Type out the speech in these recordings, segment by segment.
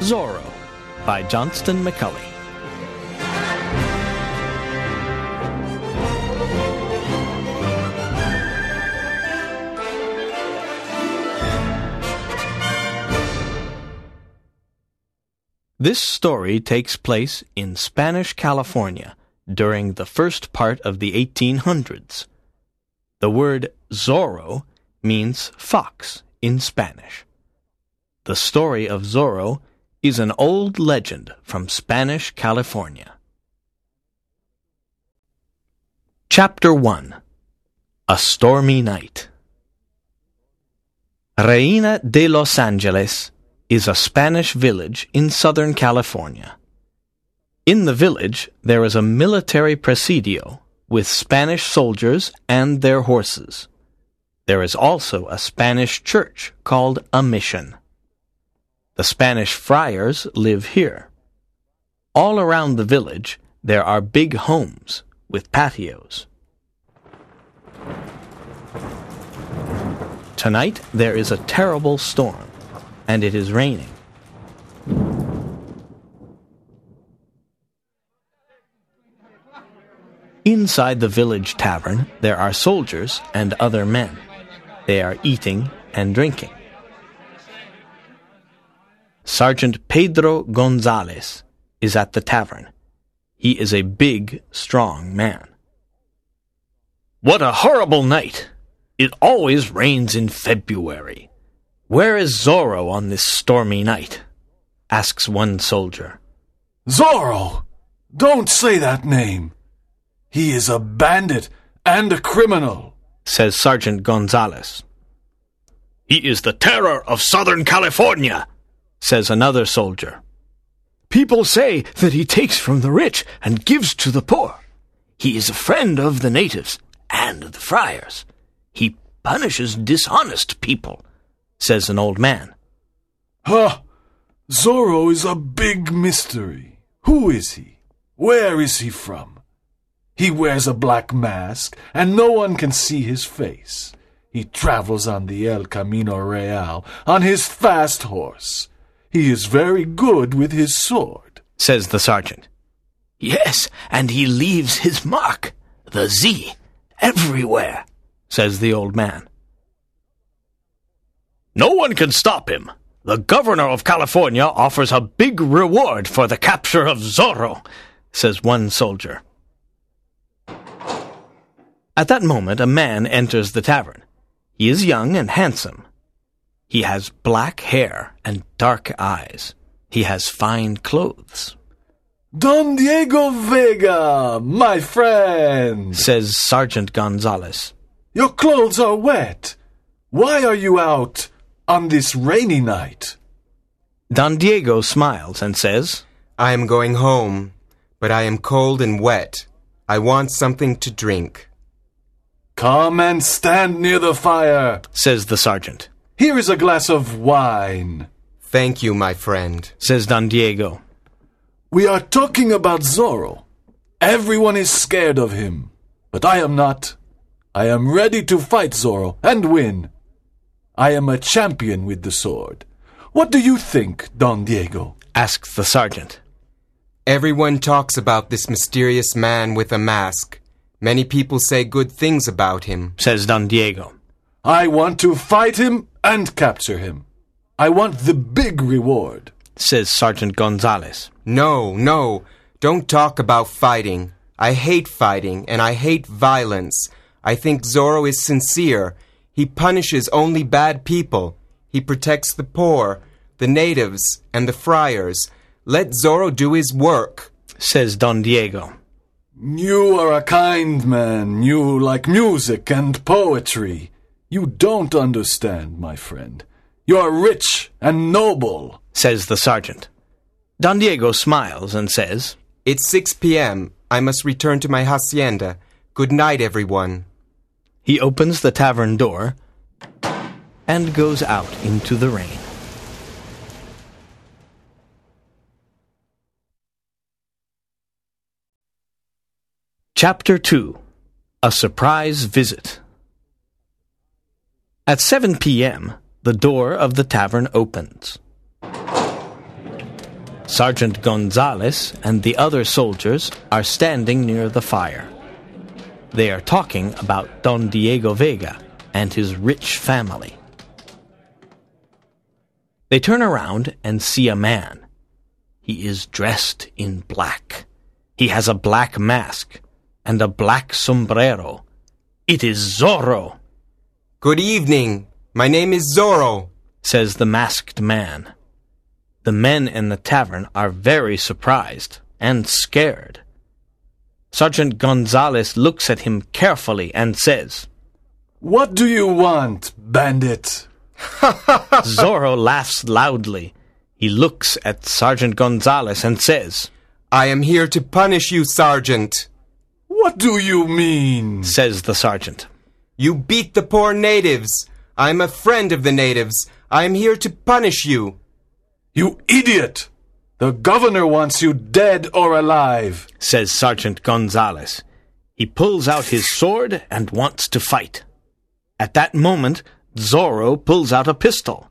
Zorro by Johnston McCulley. This story takes place in Spanish California during the first part of the 1800s. The word Zorro means fox in Spanish. The story of Zorro is an old legend from Spanish California. Chapter 1 A Stormy Night Reina de Los Angeles is a Spanish village in Southern California. In the village, there is a military presidio with Spanish soldiers and their horses. There is also a Spanish church called a mission. The Spanish friars live here. All around the village, there are big homes with patios. Tonight, there is a terrible storm, and it is raining. Inside the village tavern, there are soldiers and other men. They are eating and drinking. Sergeant Pedro Gonzalez is at the tavern. He is a big, strong man. What a horrible night! It always rains in February. Where is Zorro on this stormy night? asks one soldier. Zorro! Don't say that name. He is a bandit and a criminal, says Sergeant Gonzalez. He is the terror of Southern California, says another soldier. People say that he takes from the rich and gives to the poor. He is a friend of the natives and the friars. He punishes dishonest people, says an old man. Huh! Zorro is a big mystery. Who is he? Where is he from? He wears a black mask, and no one can see his face. He travels on the El Camino Real on his fast horse. He is very good with his sword, says the sergeant. Yes, and he leaves his mark, the Z, everywhere, says the old man. No one can stop him. The governor of California offers a big reward for the capture of Zorro, says one soldier. At that moment, a man enters the tavern. He is young and handsome. He has black hair and dark eyes. He has fine clothes. Don Diego Vega, my friend, says Sergeant Gonzalez. Your clothes are wet. Why are you out on this rainy night? Don Diego smiles and says, I am going home, but I am cold and wet. I want something to drink. Come and stand near the fire, says the sergeant. Here is a glass of wine. Thank you, my friend, says Don Diego. We are talking about Zorro. Everyone is scared of him, but I am not. I am ready to fight Zorro and win. I am a champion with the sword. What do you think, Don Diego? asks the sergeant. Everyone talks about this mysterious man with a mask. Many people say good things about him, says Don Diego. I want to fight him and capture him. I want the big reward, says Sergeant Gonzalez. No, no, don't talk about fighting. I hate fighting and I hate violence. I think Zorro is sincere. He punishes only bad people. He protects the poor, the natives, and the friars. Let Zorro do his work, says Don Diego. You are a kind man. You like music and poetry. You don't understand, my friend. You are rich and noble, says the sergeant. Don Diego smiles and says, It's 6 p.m. I must return to my hacienda. Good night, everyone. He opens the tavern door and goes out into the rain. Chapter 2 A Surprise Visit At 7 p.m., the door of the tavern opens. Sergeant Gonzales and the other soldiers are standing near the fire. They are talking about Don Diego Vega and his rich family. They turn around and see a man. He is dressed in black. He has a black mask and a black sombrero. It is Zorro, Good evening. My name is Zorro. says the masked man. The men in the tavern are very surprised and scared. Sergeant Gonzales looks at him carefully and says, What do you want, bandit? Zorro laughs loudly. He looks at Sergeant Gonzales and says, I am here to punish you, Sergeant. What do you mean? says the sergeant. You beat the poor natives. I am a friend of the natives. I am here to punish you. You idiot! The governor wants you dead or alive. says Sergeant Gonzales. He pulls out his sword and wants to fight. At that moment, Zorro pulls out a pistol.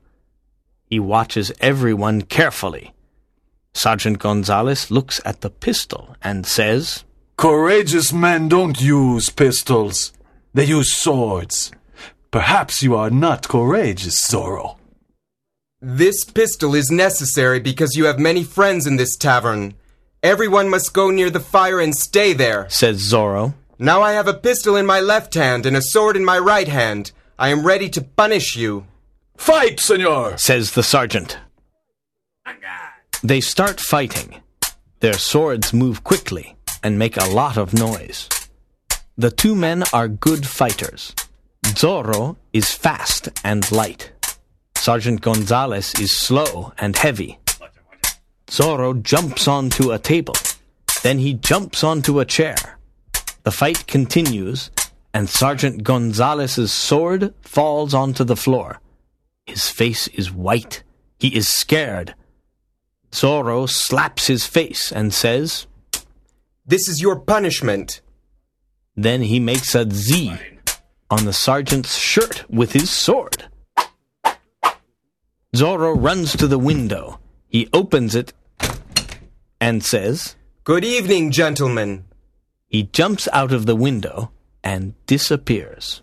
He watches everyone carefully. Sergeant Gonzales looks at the pistol and says, Courageous men don't use pistols. They use swords. Perhaps you are not courageous, Zorro. This pistol is necessary because you have many friends in this tavern. Everyone must go near the fire and stay there. says Zorro. Now I have a pistol in my left hand and a sword in my right hand. I am ready to punish you. Fight, senor! says the sergeant. They start fighting. Their swords move quickly and make a lot of noise. The two men are good fighters. Zorro is fast and light. Sergeant Gonzales is slow and heavy. Zorro jumps onto a table. Then he jumps onto a chair. The fight continues, and Sergeant Gonzales's sword falls onto the floor. His face is white. He is scared. Zorro slaps his face and says, This is your punishment. Then he makes a Z on the sergeant's shirt with his sword. Zorro runs to the window. He opens it and says, Good evening, gentlemen. he jumps out of the window and disappears.